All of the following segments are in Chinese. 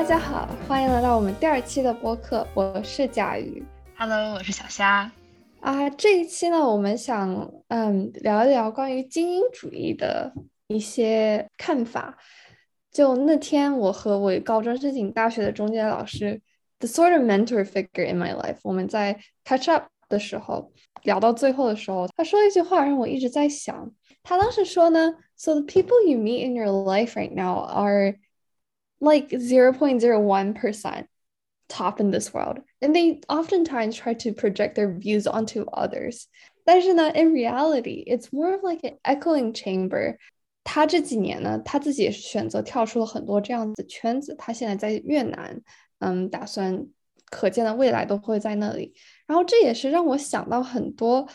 大家好，欢迎来到我们第二期的播客，我是甲鱼。Hello，我是小虾。啊，这一期呢，我们想嗯聊一聊关于精英主义的一些看法。就那天，我和我高中申请大学的中介老师，the sort of mentor figure in my life，我们在 catch up 的时候聊到最后的时候，他说一句话让我一直在想。他当时说呢，So the people you meet in your life right now are like zero point zero one percent top in this world, and they oftentimes try to project their views onto others. 但是呢，in reality, it's more of like an echoing chamber. 他这几年呢，他自己也是选择跳出了很多这样子圈子。他现在在越南，嗯，打算可见的未来都会在那里。然后这也是让我想到很多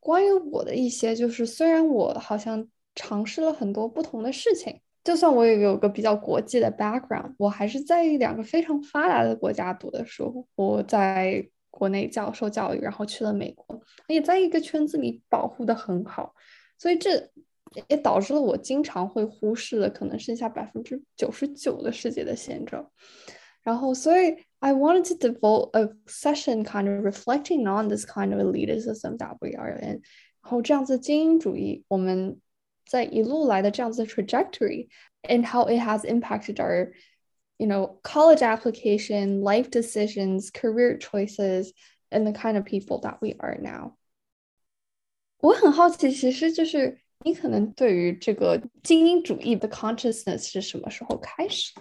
关于我的一些，就是虽然我好像尝试了很多不同的事情。 就算我也有个比较国际的 background，我还是在两个非常发达的国家读的书。我在国内教授教育，然后去了美国，也在一个圈子里保护的很好，所以这也导致了我经常会忽视了可能剩下百分之九十九的世界的现状。然后，所以 I wanted to devote a session kind of reflecting on this kind of elitism that we are in。然后这样子精英主义，我们。在一路来的这样子的 trajectory and how it has impacted our you know college application life decisions career choices and the kind of people that we are now 我很好奇其实就是你可能对于这个精英主义的 consciousness 是什么时候开始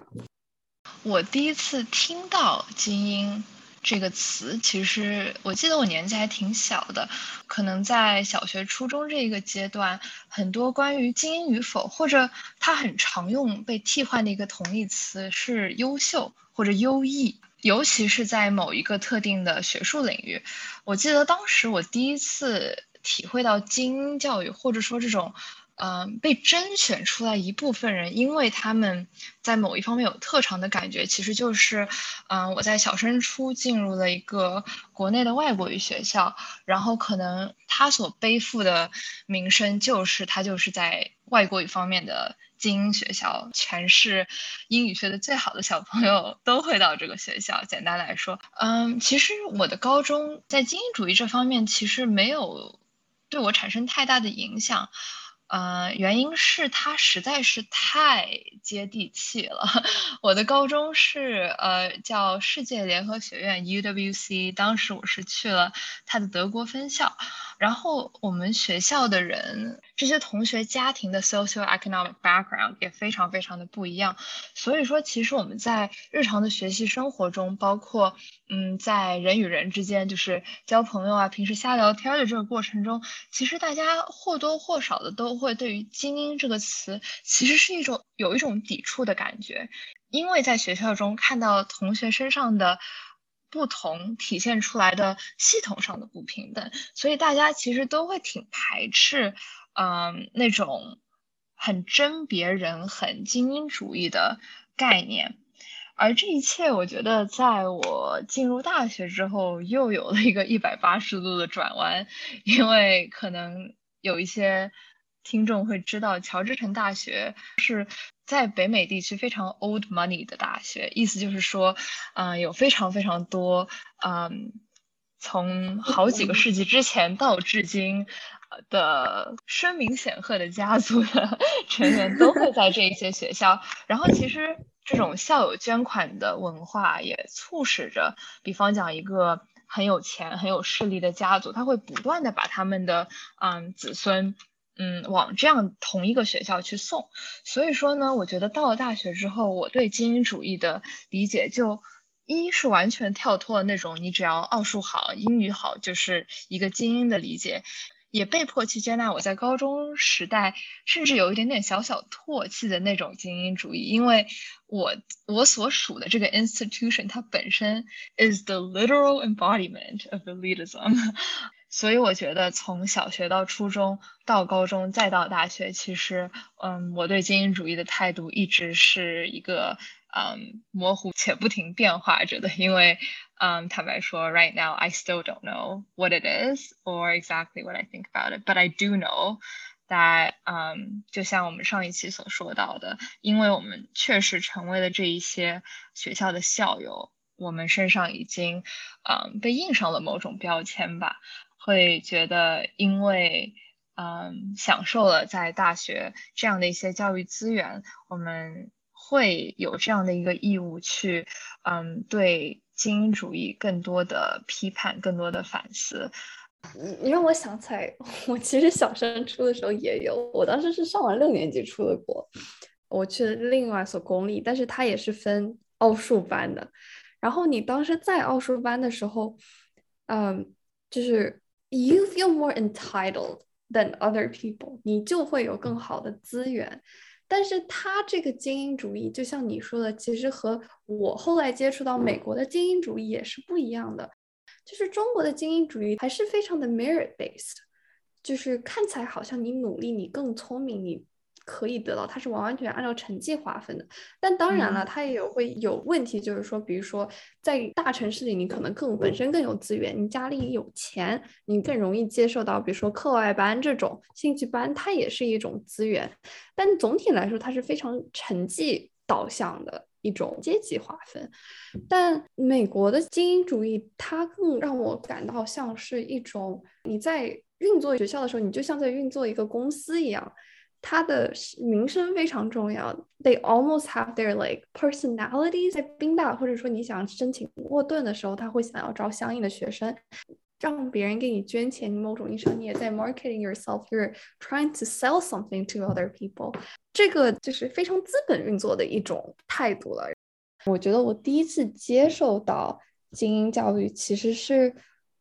我第一次听到精英 这个词其实，我记得我年纪还挺小的，可能在小学、初中这一个阶段，很多关于精英与否，或者它很常用被替换的一个同义词是优秀或者优异，尤其是在某一个特定的学术领域。我记得当时我第一次体会到精英教育，或者说这种。嗯，被甄选出来一部分人，因为他们在某一方面有特长的感觉，其实就是，嗯，我在小升初进入了一个国内的外国语学校，然后可能他所背负的名声就是他就是在外国语方面的精英学校，全是英语学的最好的小朋友都会到这个学校。简单来说，嗯，其实我的高中在精英主义这方面其实没有对我产生太大的影响。呃，原因是它实在是太接地气了。我的高中是呃叫世界联合学院 UWC，当时我是去了它的德国分校。然后我们学校的人，这些同学家庭的 socio-economic background 也非常非常的不一样。所以说，其实我们在日常的学习生活中，包括嗯，在人与人之间，就是交朋友啊，平时瞎聊天的这个过程中，其实大家或多或少的都会对于精英这个词，其实是一种有一种抵触的感觉，因为在学校中看到同学身上的。不同体现出来的系统上的不平等，所以大家其实都会挺排斥，嗯，那种很甄别人、很精英主义的概念。而这一切，我觉得在我进入大学之后，又有了一个一百八十度的转弯，因为可能有一些。听众会知道，乔治城大学是在北美地区非常 old money 的大学，意思就是说，嗯，有非常非常多，嗯，从好几个世纪之前到至今的声名显赫的家族的成员都会在这一些学校。然后，其实这种校友捐款的文化也促使着，比方讲一个很有钱、很有势力的家族，他会不断的把他们的嗯子孙。嗯，往这样同一个学校去送，所以说呢，我觉得到了大学之后，我对精英主义的理解就一是完全跳脱了那种你只要奥数好、英语好就是一个精英的理解，也被迫去接纳我在高中时代甚至有一点点小小唾弃的那种精英主义，因为我我所属的这个 institution 它本身 is the literal embodiment of elitism。所以我觉得，从小学到初中，到高中，再到大学，其实，嗯，我对精英主义的态度一直是一个，嗯，模糊且不停变化着的。因为，嗯，坦白说，right now I still don't know what it is or exactly what I think about it, but I do know that，嗯，就像我们上一期所说到的，因为我们确实成为了这一些学校的校友，我们身上已经嗯被印上了某种标签吧，会觉得因为嗯享受了在大学这样的一些教育资源，我们会有这样的一个义务去嗯对精英主义更多的批判，更多的反思。你让我想起来，我其实小升初的时候也有，我当时是上完六年级出的国，我去了另外一所公立，但是它也是分奥数班的。然后你当时在奥数班的时候，嗯，就是 you feel more entitled than other people，你就会有更好的资源。但是他这个精英主义，就像你说的，其实和我后来接触到美国的精英主义也是不一样的。就是中国的精英主义还是非常的 merit based，就是看起来好像你努力，你更聪明，你可以得到，它是完完全全按照成绩划分的。但当然了，它也有会有问题，就是说，比如说在大城市里，你可能更本身更有资源，你家里有钱，你更容易接受到，比如说课外班这种兴趣班，它也是一种资源。但总体来说，它是非常成绩导向的。一种阶级划分，但美国的精英主义，它更让我感到像是一种你在运作学校的时候，你就像在运作一个公司一样，他的名声非常重要。They almost have their like personality。在宾大或者说你想申请沃顿的时候，他会想要招相应的学生。让别人给你捐钱，某种意义上你也在 marketing yourself，you're trying to sell something to other people。这个就是非常资本运作的一种态度了。我觉得我第一次接受到精英教育，其实是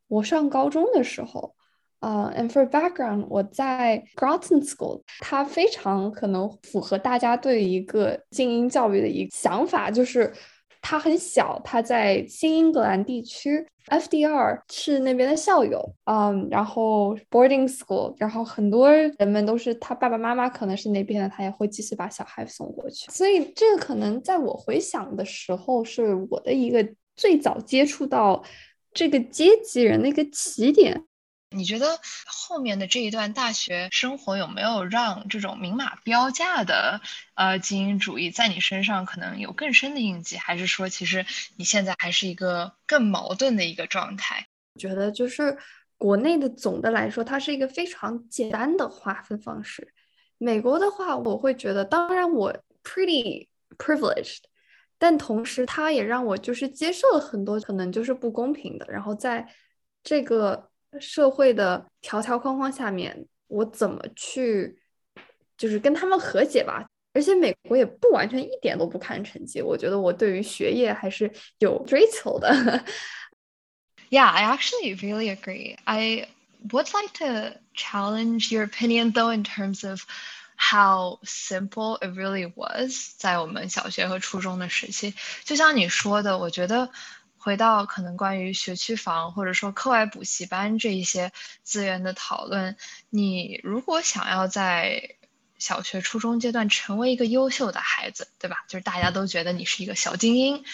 我上高中的时候。啊，and for background，我在 Groton School，它非常可能符合大家对一个精英教育的一个想法，就是。他很小，他在新英格兰地区，FDR 是那边的校友，嗯，然后 boarding school，然后很多人们都是他爸爸妈妈可能是那边的，他也会继续把小孩送过去，所以这个可能在我回想的时候，是我的一个最早接触到这个阶级人的一个起点。你觉得后面的这一段大学生活有没有让这种明码标价的呃精英主义在你身上可能有更深的印记，还是说其实你现在还是一个更矛盾的一个状态？觉得就是国内的总的来说，它是一个非常简单的划分方式。美国的话，我会觉得，当然我 pretty privileged，但同时它也让我就是接受了很多可能就是不公平的，然后在这个。社会的条条框框下面，我怎么去就是跟他们和解吧？而且美国也不完全一点都不看成绩，我觉得我对于学业还是有追求的。Yeah, I actually really agree. I would like to challenge your opinion though in terms of how simple it really was 在我们小学和初中的时期。就像你说的，我觉得。回到可能关于学区房或者说课外补习班这一些资源的讨论，你如果想要在小学、初中阶段成为一个优秀的孩子，对吧？就是大家都觉得你是一个小精英，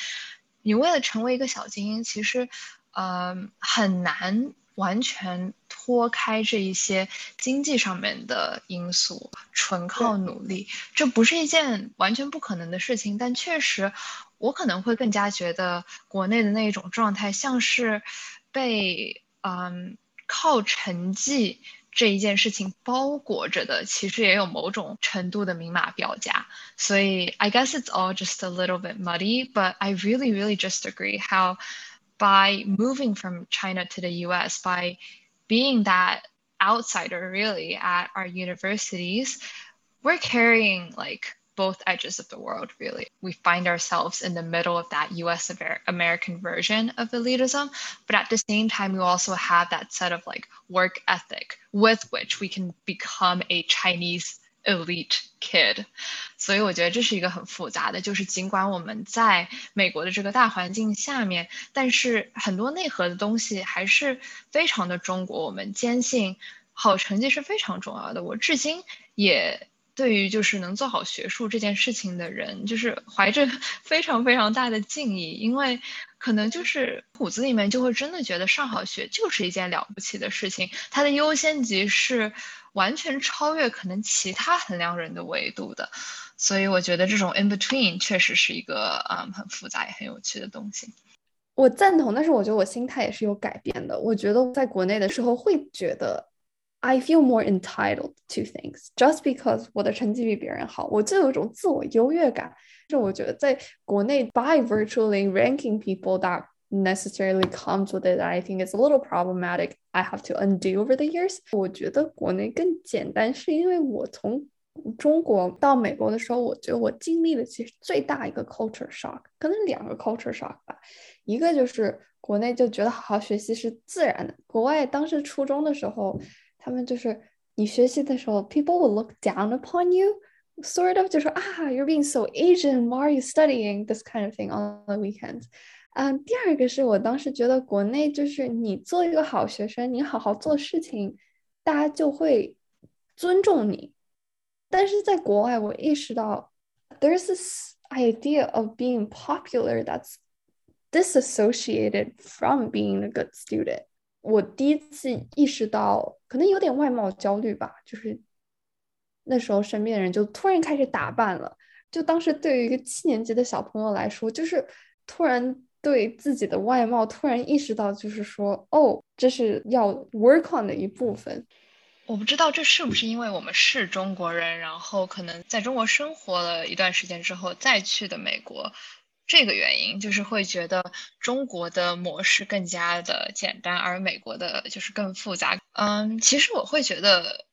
你为了成为一个小精英，其实，呃，很难完全脱开这一些经济上面的因素，纯靠努力，这不是一件完全不可能的事情，但确实。我可能会更加觉得国内的那一种状态，像是被嗯靠成绩这一件事情包裹着的，其实也有某种程度的明码标价。所以 I guess it's all just a little bit muddy, but I really, really just agree how by moving from China to the U.S. by being that outsider really at our universities, we're carrying like both edges of the world, really. We find ourselves in the middle of that US American version of elitism, but at the same time, we also have that set of like work ethic with which we can become a Chinese elite kid。所以我觉得这是一个很复杂的，就是尽管我们在美国的这个大环境下面，但是很多内核的东西还是非常的中国。我们坚信好成绩是非常重要的。我至今也。 对于就是能做好学术这件事情的人，就是怀着 非常非常大的敬意，因为可能就是骨子里面就会真的觉得上好学就是一件了不起的事情。它的优先级是完全超越可能其他衡量人的维度的。所以我觉得这种 in between 确实是一个嗯很复杂也很有趣的东西。我赞同，但是我觉得我心态也是有改变的。我觉得在国内的时候会觉得 I feel more entitled to things just because 我的成绩比别人好，我就有一种自我优越感。就我觉得在国内 by virtually ranking people that necessarily comes with it I think it's a little problematic I have to undo over the years 我觉得国内更简单是因为我从中国到美国的时候我觉得我经历了其实最大一个 culture shock 可能两个 culture shock 吧一个就是国内就觉得好好学习是自然的国外当时初中的时候 他们就是你学习的时候 people will look down upon you sort of 就说啊 you're being so Asian why are you studying this kind of thing on the weekends 嗯，第二个是我当时觉得国内就是你做一个好学生，你好好做事情，大家就会尊重你。但是在国外，我意识到 there's this idea of being popular that's disassociated from being a good student。我第一次意识到， 可能有点外貌焦虑吧，就是那时候身边的人就突然开始打扮了。就当时对于一个七年级的小朋友来说，就是突然。对自己的外貌突然意识到，就是说，哦，这是要 work on 的一部分。我不知道这是不是因为我们是中国人，然后可能在中国生活了一段时间之后再去的美国，这个原因就是会觉得中国的模式更加的简单，而美国的就是更复杂。嗯，其实我会觉得，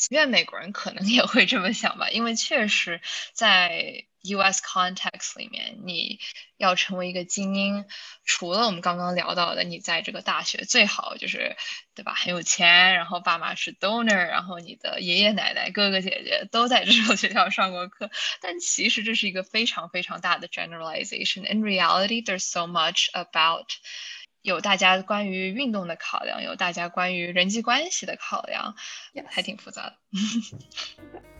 即便美国人可能也会这么想吧，因为确实在。U.S. context 里面，你要成为一个精英，除了我们刚刚聊到的，你在这个大学最好就是，对吧？很有钱，然后爸妈是 donor，然后你的爷爷奶奶、哥哥姐姐都在这所学校上过课。但其实这是一个非常非常大的 generalization。In reality, there's so much about 有大家关于运动的考量，有大家关于人际关系的考量，还挺复杂的。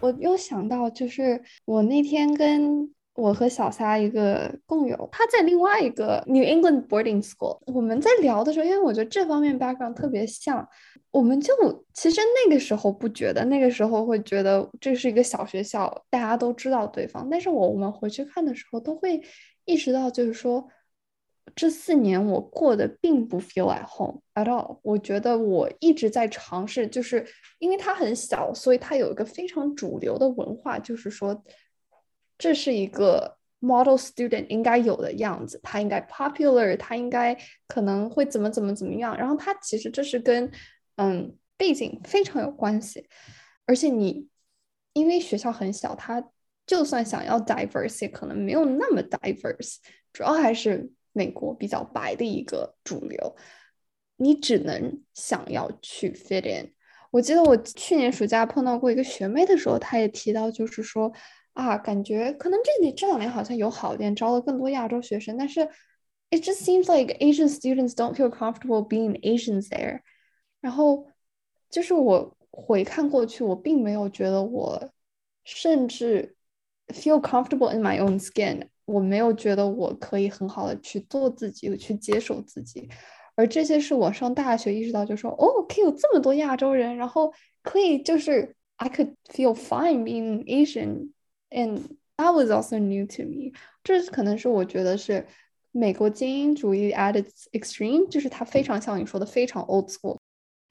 我又想到，就是我那天跟我和小撒一个共有，他在另外一个 New England boarding school，我们在聊的时候，因为我觉得这方面 background 特别像，我们就其实那个时候不觉得，那个时候会觉得这是一个小学校，大家都知道对方，但是我我们回去看的时候，都会意识到，就是说。这四年我过得并不 feel at home at all。我觉得我一直在尝试，就是因为它很小，所以它有一个非常主流的文化，就是说这是一个 model student 应该有的样子，他应该 popular，他应该可能会怎么怎么怎么样。然后他其实这是跟嗯背景非常有关系，而且你因为学校很小，他就算想要 diverse，也可能没有那么 diverse，主要还是。美国比较白的一个主流，你只能想要去 fit in。我记得我去年暑假碰到过一个学妹的时候，她也提到，就是说啊，感觉可能这里这两年好像有好点，招了更多亚洲学生，但是 it just seems like Asian students don't feel comfortable being Asians there。然后就是我回看过去，我并没有觉得我甚至 feel comfortable in my own skin。我没有觉得我可以很好的去做自己，去接受自己，而这些是我上大学意识到，就说哦，可以有这么多亚洲人，然后可以就是 I could feel fine being Asian And that was also new to me。这可能是我觉得是美国精英主义 at its extreme，就是它非常像你说的非常 old school。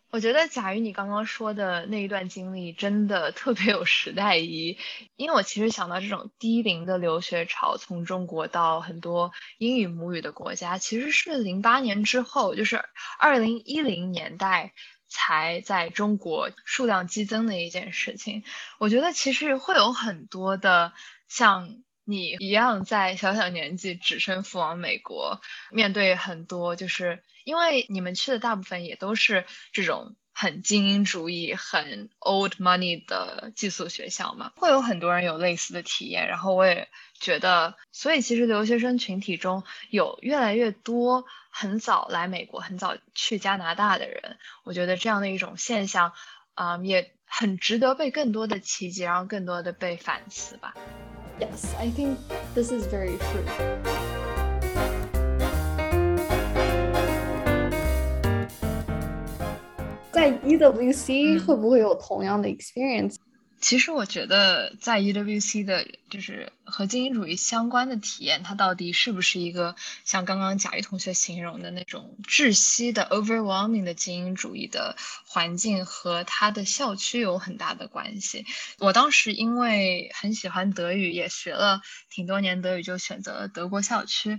我觉得贾宇，你刚刚说的那一段经历真的特别有时代意义，因为我其实想到这种低龄的留学潮，从中国到很多英语母语的国家，其实是零八年之后，就是二零一零年代才在中国数量激增的一件事情。我觉得其实会有很多的像你一样，在小小年纪只身赴往美国，面对很多就是。因为你们去的大部分也都是这种很精英主义、很 old money 的寄宿学校嘛，会有很多人有类似的体验。然后我也觉得，所以其实留学生群体中有越来越多很早来美国、很早去加拿大的人。我觉得这样的一种现象，啊，也很值得被更多的提及，然后更多的被反思吧。Yes, I think this is very true. 在 EWC 会不会有同样的 experience？其实我觉得，在 EWC 的，就是和精英主义相关的体验，它到底是不是一个像刚刚贾玉同学形容的那种窒息的 overwhelming 的精英主义的环境，和它的校区有很大的关系。我当时因为很喜欢德语，也学了挺多年德语，就选择了德国校区。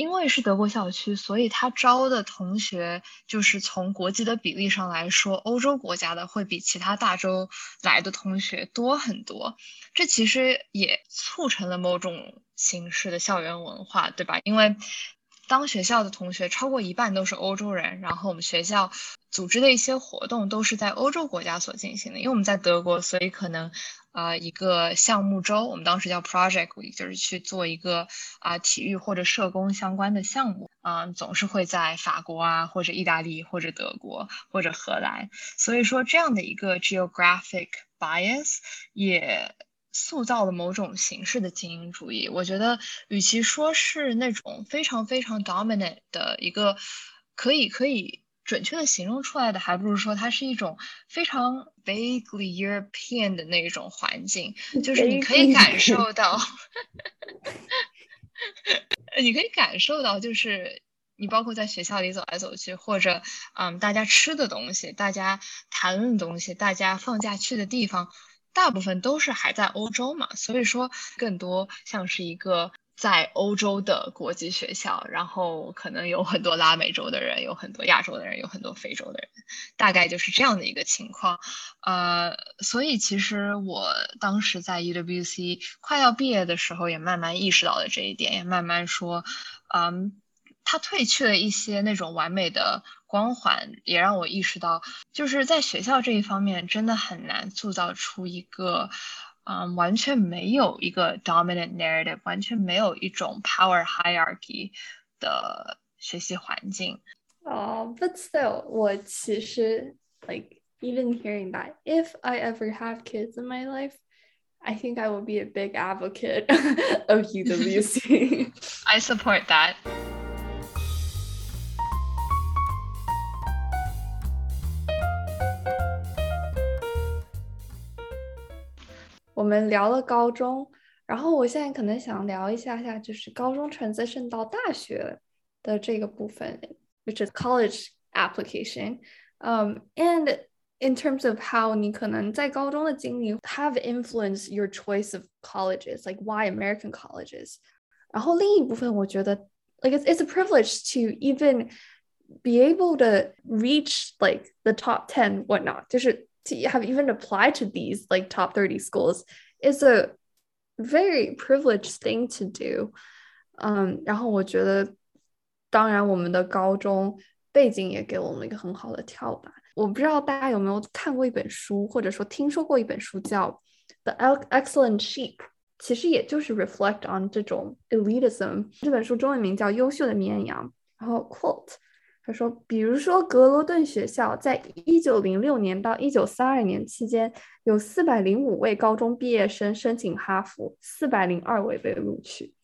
因为是德国校区，所以他招的同学就是从国籍的比例上来说，欧洲国家的会比其他大洲来的同学多很多。这其实也促成了某种形式的校园文化，对吧？因为当学校的同学超过一半都是欧洲人，然后我们学校组织的一些活动都是在欧洲国家所进行的。因为我们在德国，所以可能。啊，一个项目周，我们当时叫 project 就是去做一个啊体育或者社工相关的项目啊，总是会在法国啊，或者意大利，或者德国，或者荷兰。所以说，这样的一个 geographic bias 也塑造了某种形式的精英主义。我觉得，与其说是那种非常非常 dominant 的一个，可以可以。准确的形容出来的，还不如说它是一种非常 vaguely European 的那种环境，就是你可以感受到，你可以感受到，就是你包括在学校里走来走去，或者嗯，大家吃的东西，大家谈论的东西，大家放假去的地方，大部分都是还在欧洲嘛，所以说更多像是一个。在欧洲的国际学校，然后可能有很多拉美洲的人，有很多亚洲的人，有很多非洲的人，大概就是这样的一个情况。呃，所以其实我当时在 EWC 快要毕业的时候，也慢慢意识到了这一点，也慢慢说，嗯，他褪去了一些那种完美的光环，也让我意识到，就是在学校这一方面，真的很难塑造出一个。嗯，完全没有一个 dominant narrative，完全没有一种 power hierarchy 的学习环境。哦、uh,，but still，我其实 like even hearing that if I ever have kids in my life. I think I will be a big advocate of UWC. I support that. 们聊了高中，然后我现在可能想聊一下下，就是高中 transition 到大学的这个部分，which is college application. Um, and in terms of how 你可能在高中的经历 have influenced your choice of colleges, like why American colleges. 然后另一部分，我觉得 like it's it's a privilege to even be able to reach like the top ten whatnot，就是 to have even applied to these like top 30 schools is a very privileged thing to do. 嗯，然后我觉得，当然我们的高中背景也给我们一个很好的跳板。我不知道大家有没有看过一本书，或者说听说过一本书叫《The Excellent Sheep》，其实也就是 reflect on 这种 elitism。这本书中文名叫《优秀的绵羊》，然后 quote。 他说，比如说格罗顿学校，在一九零六年到一九三二年期间，有四百零五位高中毕业生申请哈佛，四百零二位被录取。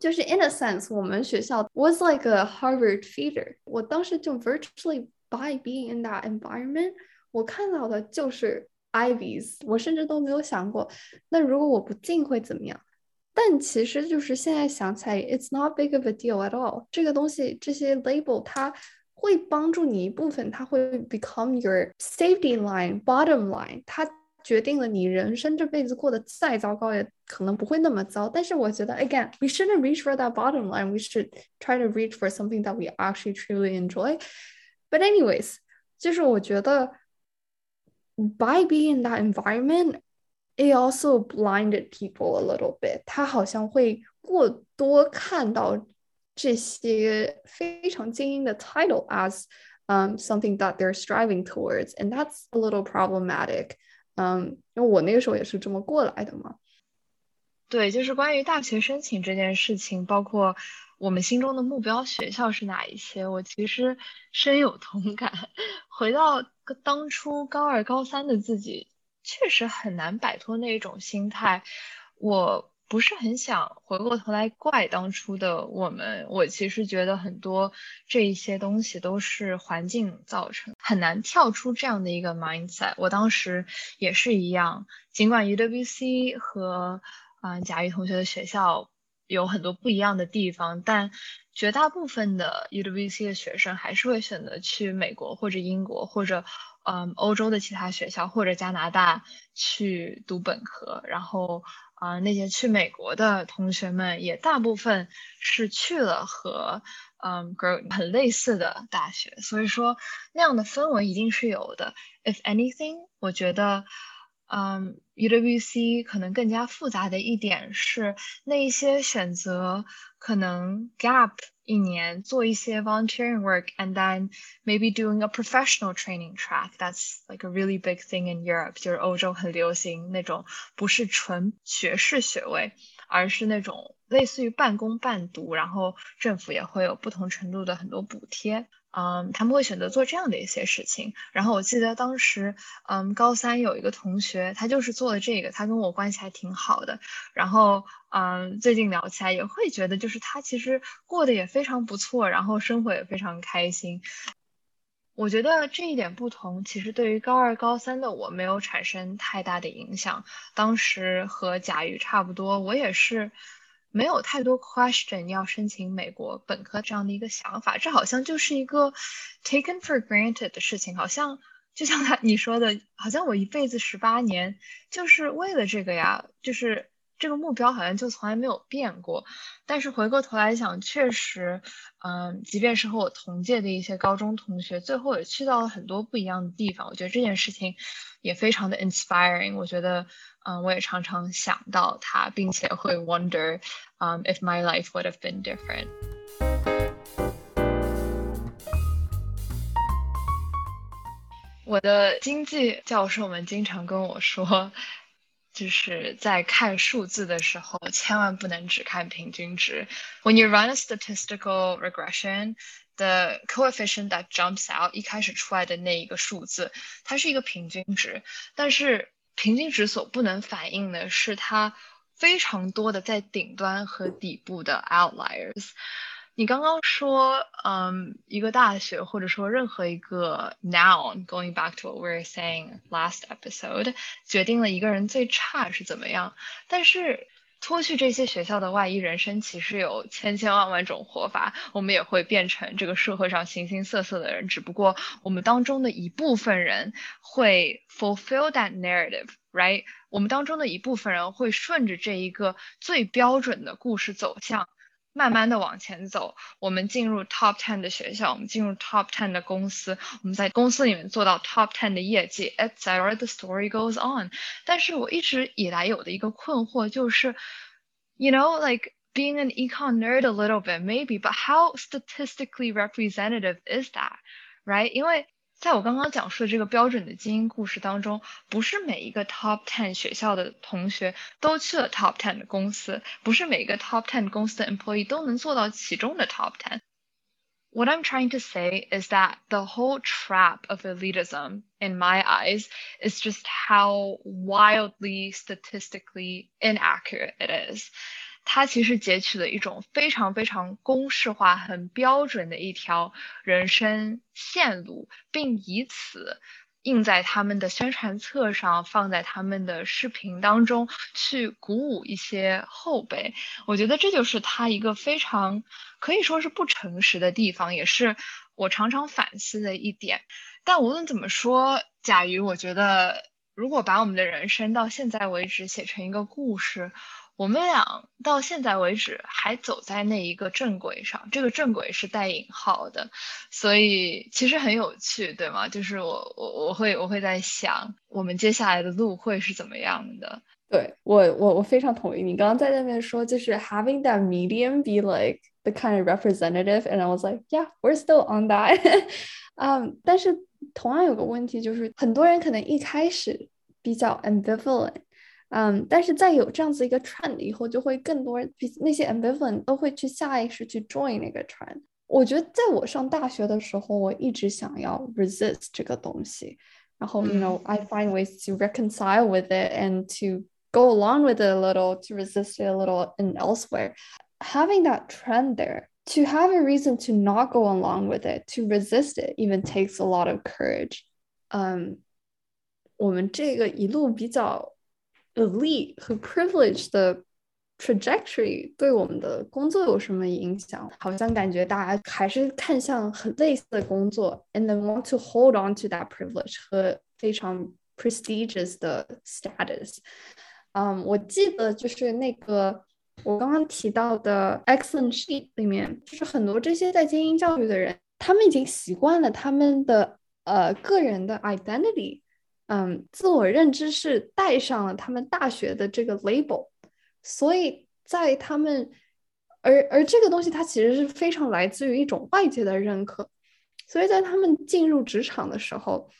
就是 in a sense，我们学校 was like a Harvard feeder。我当时就 virtually by being in that environment，我看到的就是 Ivies。我甚至都没有想过，那如果我不进会怎么样？但其实就是现在想起来，it's not big of a deal at all。这个东西，这些 label 它会帮助你一部分，它会 become your safety line、bottom line。它决定了你人生这辈子过得再糟糕，也可能不会那么糟。但是我觉得，again，we shouldn't reach for that bottom line。We should try to reach for something that we actually truly enjoy。But anyways，就是我觉得，by being in that environment。it also blinded people a little bit。他好像会过多看到 这些非常精英的 title as um something that they're striving towards, and that's a little problematic. 嗯，因为我那个时候也是这么过来的嘛。对，就是关于大学申请这件事情，包括我们心中的目标学校是哪一些，我其实深有同感。回到当初高二、高三的自己确实很难摆脱那种心态。我不是很想回过头来怪当初的我们，我其实觉得很多这一些东西都是环境造成，很难跳出这样的一个 mindset。我当时也是一样，尽管 UWC 和啊贾玉同学的学校有很多不一样的地方，但绝大部分的 UWC 的学生还是会选择去美国或者英国或者嗯欧洲的其他学校或者加拿大去读本科，然后。啊，那些去美国的同学们也大部分是去了和嗯 girl 很类似的大学，所以说那样的氛围一定是有的。If anything，我觉得嗯 UWC 可能更加复杂的一点是那一些选择可能 gap。一年做一些 volunteering work and then maybe doing a professional training track. That's like a really big thing in Europe. 就是欧洲很流行那种不是纯学士学位，而是那种类似于半工半读，然后政府也会有不同程度的很多补贴。嗯，他们会选择做这样的一些事情。然后我记得当时，嗯，高三有一个同学，他就是做了这个，他跟我关系还挺好的。然后，嗯，最近聊起来也会觉得，就是他其实过得也非常不错，然后生活也非常开心。我觉得这一点不同，其实对于高二、高三的我没有产生太大的影响。当时和贾瑜差不多，我也是。没有太多 question 要申请美国本科这样的一个想法，这好像就是一个 taken for granted 的事情，好像就像他你说的，好像我一辈子十八年就是为了这个呀，就是这个目标好像就从来没有变过。但是回过头来想，确实，嗯，即便是和我同届的一些高中同学，最后也去到了很多不一样的地方，我觉得这件事情也非常的 inspiring。我觉得。嗯，我也常常想到他，并且会 wonder，嗯，if my life would have been different。我的经济教授们经常跟我说，就是在看数字的时候，千万不能只看平均值。When you run a statistical regression，the coefficient that jumps out 一开始出来的那一个数字，它是一个平均值，但是平均值所不能反映的是它非常多的在顶端和底部的 outliers。你刚刚说，嗯，一个大学或者说任何一个 noun，going back to what we were saying last episode，决定了一个人最差是怎么样，但是。脱去这些学校的外衣，人生其实有千千万万种活法。我们也会变成这个社会上形形色色的人，只不过我们当中的一部分人会 fulfill that narrative，right？我们当中的一部分人会顺着这一个最标准的故事走向，慢慢的往前走。我们进入 top ten 的学校，我们进入 top ten 的公司，我们在公司里面做到 top ten 的业绩，etc. The story goes on。但是我一直以来有的一个困惑就是。you know, like being an econ nerd a little bit, maybe, but how statistically representative is that, right? 因为 在我刚刚讲述的这个标准的基因故事当中，不是每一个 top ten 学校的同学都去了 top ten 的公司，不是每一个 top ten 公司的 employee 都能做到其中的 top ten。What I'm trying to say is that the whole trap of elitism, in my eyes, is just how wildly statistically inaccurate it is. 它其实截取了一种非常非常公式化、很标准的一条人生线路，并以此印在他们的宣传册上，放在他们的视频当中，去鼓舞一些后辈。我觉得这就是他一个非常可以说是不诚实的地方，也是我常常反思的一点。但无论怎么说，贾瑜，我觉得如果把我们的人生到现在为止写成一个故事。我们俩到现在为止还走在那一个正轨上，这个正轨是带引号的，所以其实很有趣，对吗？就是我我我会我会在想，我们接下来的路会是怎么样的？对我我我非常同意你刚刚在那边说，就是 having that medium be like the kind of representative，and I was like yeah，we're still on that。嗯，但是同样有个问题就是，很多人可能一开始比较 ambivalent。嗯，但是在有这样子一个 trend 以后，就会更多人，那些 ambivalent 都会去下意识去 join 那个 trend。 我觉得在我上大学的时候，我一直想要 resist 这个东西，然后 you know I find ways to reconcile with it and to go along with it a little, to resist it a little, and elsewhere. Having that trend there, to have a reason to not go along with it, to resist it, even takes a lot of courage. Um, 我们这个一路比较 elite 和 privilege 的 trajectory 对我们的工作有什么影响？好像感觉大家还是看向很类似的工作，and then want to hold on to that privilege 和非常 prestigious 的 status。嗯，我记得就是那个我刚刚提到的 excellent sheet 里面，就是很多这些在精英教育的人，他们已经习惯了他们的呃个人的 identity， 嗯，自我认知是带上了他们大学的这个 label，所以在他们，而而这个东西它其实是非常来自于一种外界的认可，所以在他们进入职场的时候。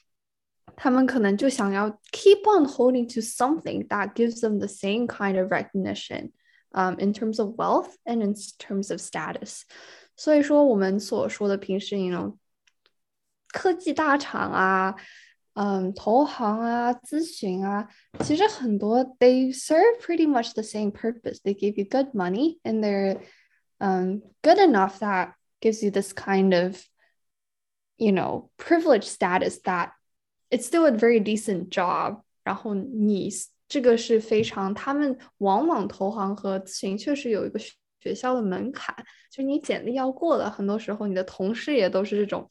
他们可能就想要 keep on holding to something that gives them the same kind of recognition, um, in terms of wealth and in terms of status. 所以说，我们所说的平时，你 know 科技大厂啊，嗯，投行啊，咨询啊，其实很多 they serve pretty much the same purpose. They give you good money, and they're um good enough that gives you this kind of you know privileged status that it's still a very decent job。然后你这个是非常，他们往往投行和咨询确实有一个学校的门槛，就是你简历要过了，很多时候你的同事也都是这种，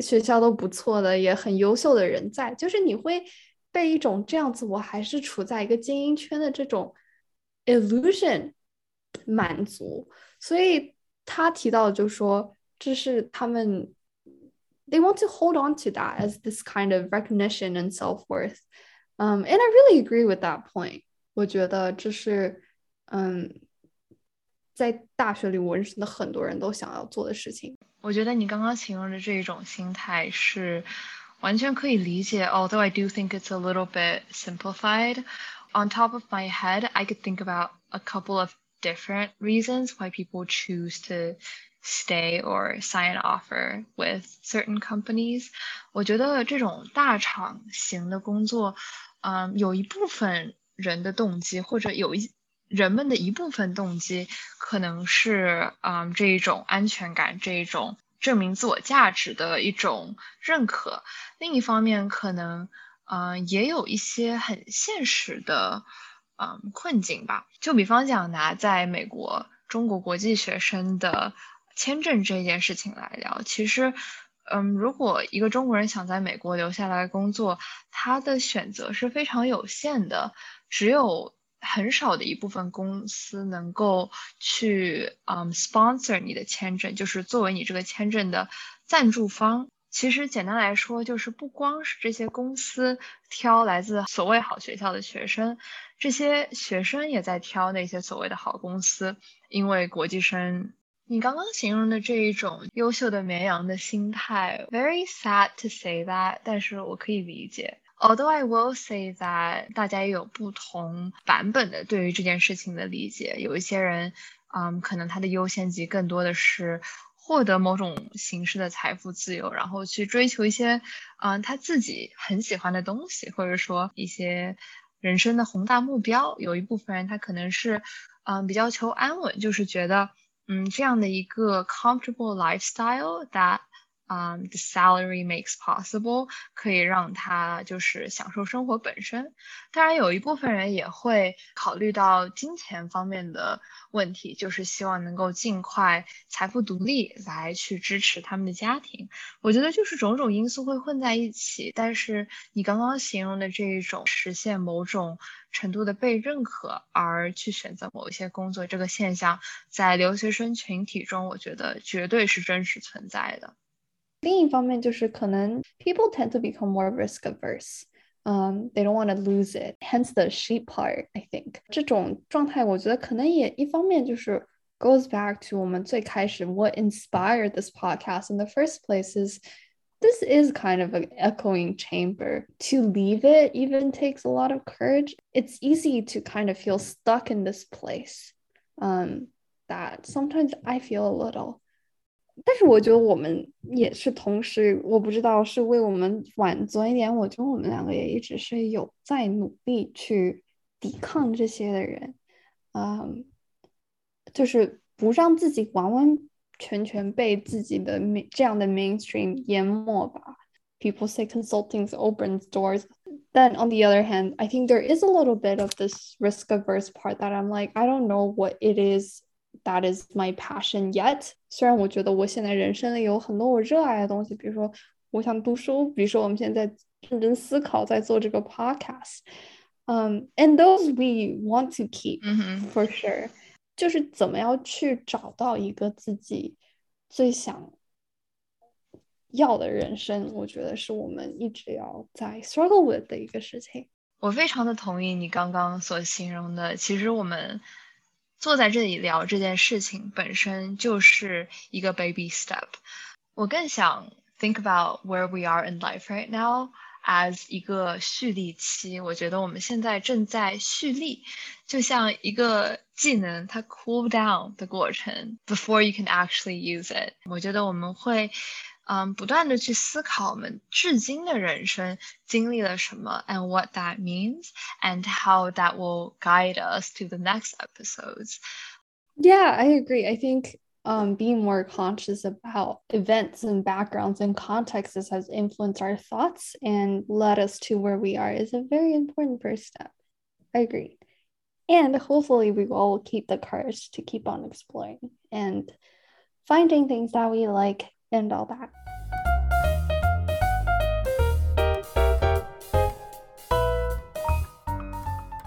学校都不错的，也很优秀的人在，就是你会被一种这样子，我还是处在一个精英圈的这种 illusion 满足。所以他提到就说，这是他们。they want to hold on to that as this kind of recognition and self-worth um, and i really agree with that point 我觉得这是嗯在大学里我认识的很多人都想要做的事情我觉得你刚刚形容的这种心态是完全可以理解 although i do think it's a little bit simplified on top of my head i could think about a couple of different reasons why people choose to stay or sign an offer with certain companies。我觉得这种大厂型的工作，嗯，有一部分人的动机，或者有一 人们的一部分动机，可能是嗯这一种安全感，这一种证明自我价值的一种认可。另一方面，可能嗯也有一些很现实的嗯困境吧。就比方讲，拿在美国中国国际学生的。签证这件事情来聊，其实，嗯，如果一个中国人想在美国留下来工作，他的选择是非常有限的，只有很少的一部分公司能够去，嗯，sponsor 你的签证，就是作为你这个签证的赞助方。其实简单来说，就是不光是这些公司挑来自所谓好学校的学生，这些学生也在挑那些所谓的好公司，因为国际生。你刚刚形容的这一种优秀的绵羊的心态，very sad to say that，但是我可以理解。Although I will say that，大家也有不同版本的对于这件事情的理解。有一些人，嗯，可能他的优先级更多的是获得某种形式的财富自由，然后去追求一些，嗯，他自己很喜欢的东西，或者说一些人生的宏大目标。有一部分人他可能是，嗯，比较求安稳，就是觉得。嗯，这样的一个 comfortable lifestyle that 嗯、，the salary makes possible，可以让他就是享受生活本身。当然，有一部分人也会考虑到金钱方面的问题，就是希望能够尽快财富独立，来去支持他们的家庭。我觉得就是种种因素会混在一起。但是你刚刚形容的这一种实现某种程度的被认可而去选择某一些工作这个现象，在留学生群体中，我觉得绝对是真实存在的。另一方面就是可能 people tend to become more risk averse. Um, they don't want to lose it. Hence the sheep part, I think. 这种状态，我觉得可能也一方面就是 goes back to 我们最开始 what inspired this podcast in the first place is this is kind of an echoing chamber. To leave it even takes a lot of courage. It's easy to kind of feel stuck in this place. Um, that sometimes I feel a little. 但是我觉得我们也是同时，我不知道是为我们晚做一点。我觉得我们两个也一直是有在努力去抵抗这些的人，嗯，就是不让自己完完全全被自己的这样的 mainstream 淹没吧。People say consulting opens doors. Then on the other hand, I think there is a little bit of this risk averse part that I'm like, I don't know what it is that is my passion yet。虽然我觉得我现在人生里有很多我热爱的东西，比如说我想读书，比如说我们现在认真思考在做这个 podcast，嗯、um,，and those we want to keep for sure。就是怎么样去找到一个自己最想要的人生，我觉得是我们一直要在 struggle with 的一个事情。我非常的同意你刚刚所形容的，其实我们。坐在这里聊这件事情本身就是一个 baby step。我更想 think about where we are in life right now as 一个蓄力期。我觉得我们现在正在蓄力，就像一个技能它 cool down 的过程，before you can actually use it。我觉得我们会。嗯，不断的去思考我们至今的人生经历了什么，and what that means, and how that will guide us to the next episodes. Yeah, I agree. I think um, being more conscious about events and backgrounds and contexts has influenced our thoughts and led us to where we are is a very important first step. I agree. And hopefully, we will keep the courage to keep on exploring and finding things that we like 见到吧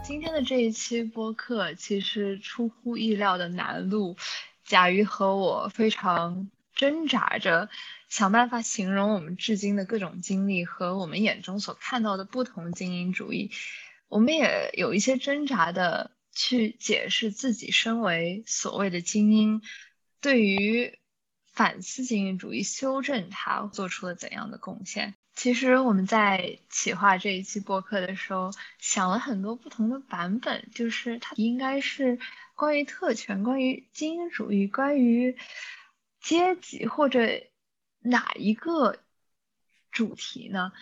今天的这一期播客其实出乎意料的难录，甲鱼和我非常挣扎着想办法形容我们至今的各种经历和我们眼中所看到的不同精英主义。我们也有一些挣扎的去解释自己身为所谓的精英对于。反思精英主义，修正它做出了怎样的贡献？其实我们在企划这一期播客的时候，想了很多不同的版本，就是它应该是关于特权、关于精英主义、关于阶级或者哪一个主题呢？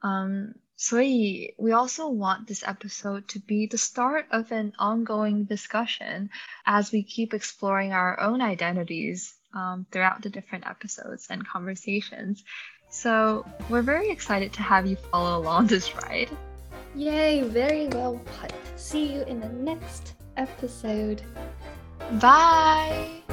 嗯，所以 we also want this episode to be the start of an ongoing discussion as we keep exploring our own identities um, throughout the different episodes and conversations. So we're very excited to have you follow along this ride. Yay, very well put. See you in the next episode. Bye.